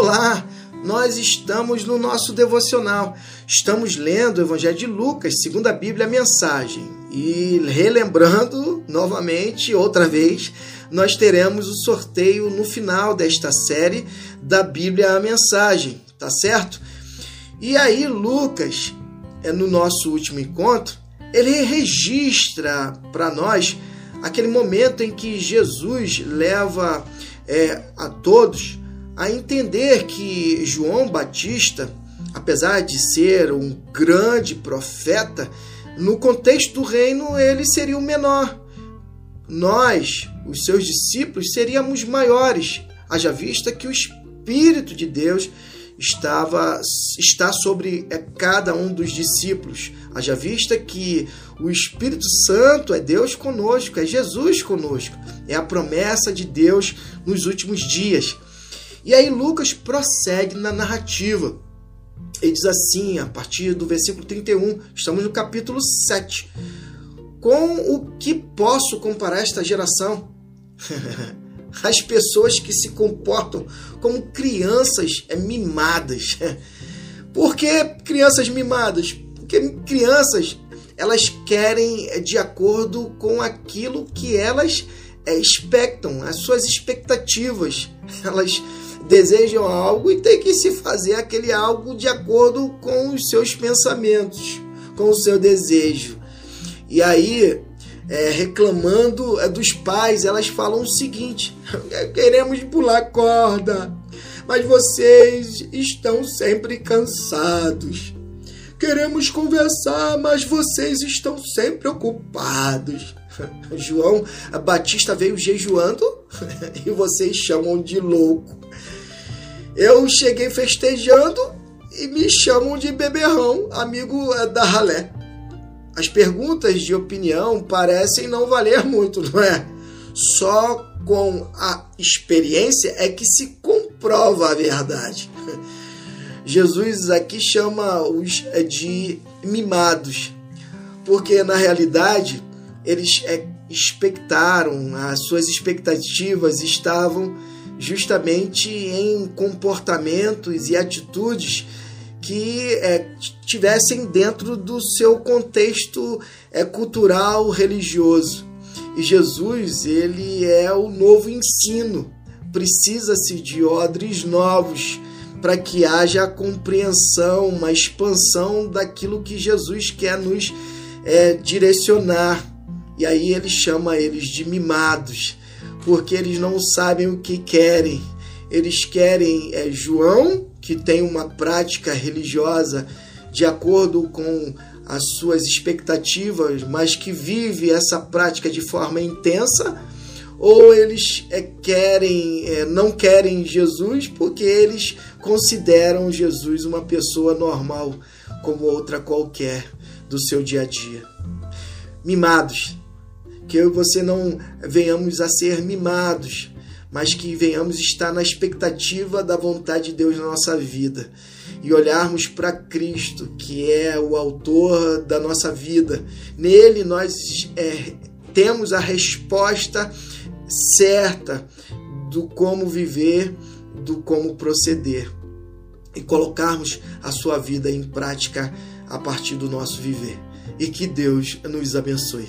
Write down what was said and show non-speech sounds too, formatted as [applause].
Olá, nós estamos no nosso devocional. Estamos lendo o Evangelho de Lucas, segundo a Bíblia, a mensagem. E relembrando novamente, outra vez, nós teremos o sorteio no final desta série da Bíblia, a mensagem, tá certo? E aí, Lucas, é no nosso último encontro, ele registra para nós aquele momento em que Jesus leva é, a todos a entender que João Batista, apesar de ser um grande profeta, no contexto do reino ele seria o menor. Nós, os seus discípulos, seríamos maiores, haja vista que o Espírito de Deus estava está sobre é, cada um dos discípulos. Haja vista que o Espírito Santo é Deus conosco, é Jesus conosco, é a promessa de Deus nos últimos dias. E aí Lucas prossegue na narrativa. Ele diz assim, a partir do versículo 31, estamos no capítulo 7. Com o que posso comparar esta geração? [laughs] As pessoas que se comportam como crianças mimadas. [laughs] Por que crianças mimadas? Porque crianças elas querem de acordo com aquilo que elas é, expectam, as suas expectativas. [laughs] Elas desejam algo e tem que se fazer aquele algo de acordo com os seus pensamentos, com o seu desejo. E aí, é, reclamando é, dos pais, elas falam o seguinte: [laughs] queremos pular corda, mas vocês estão sempre cansados. Queremos conversar, mas vocês estão sempre ocupados. [laughs] João Batista veio jejuando [laughs] e vocês chamam de louco. Eu cheguei festejando e me chamam de beberrão, amigo eh, da ralé. As perguntas de opinião parecem não valer muito, [laughs] não é? Só com a experiência é que se comprova a verdade. [laughs] Jesus aqui chama os eh, de mimados, porque na realidade eles é, expectaram, as suas expectativas estavam justamente em comportamentos e atitudes que é, tivessem dentro do seu contexto é, cultural religioso. E Jesus, ele é o novo ensino. Precisa-se de odres novos para que haja a compreensão, uma expansão daquilo que Jesus quer nos é, direcionar. E aí ele chama eles de mimados porque eles não sabem o que querem. Eles querem é, João, que tem uma prática religiosa de acordo com as suas expectativas, mas que vive essa prática de forma intensa, ou eles é, querem, é, não querem Jesus porque eles consideram Jesus uma pessoa normal, como outra qualquer do seu dia a dia. Mimados, que eu e você não venhamos a ser mimados, mas que venhamos estar na expectativa da vontade de Deus na nossa vida e olharmos para Cristo, que é o autor da nossa vida. Nele nós é, temos a resposta certa do como viver, do como proceder e colocarmos a sua vida em prática a partir do nosso viver. E que Deus nos abençoe.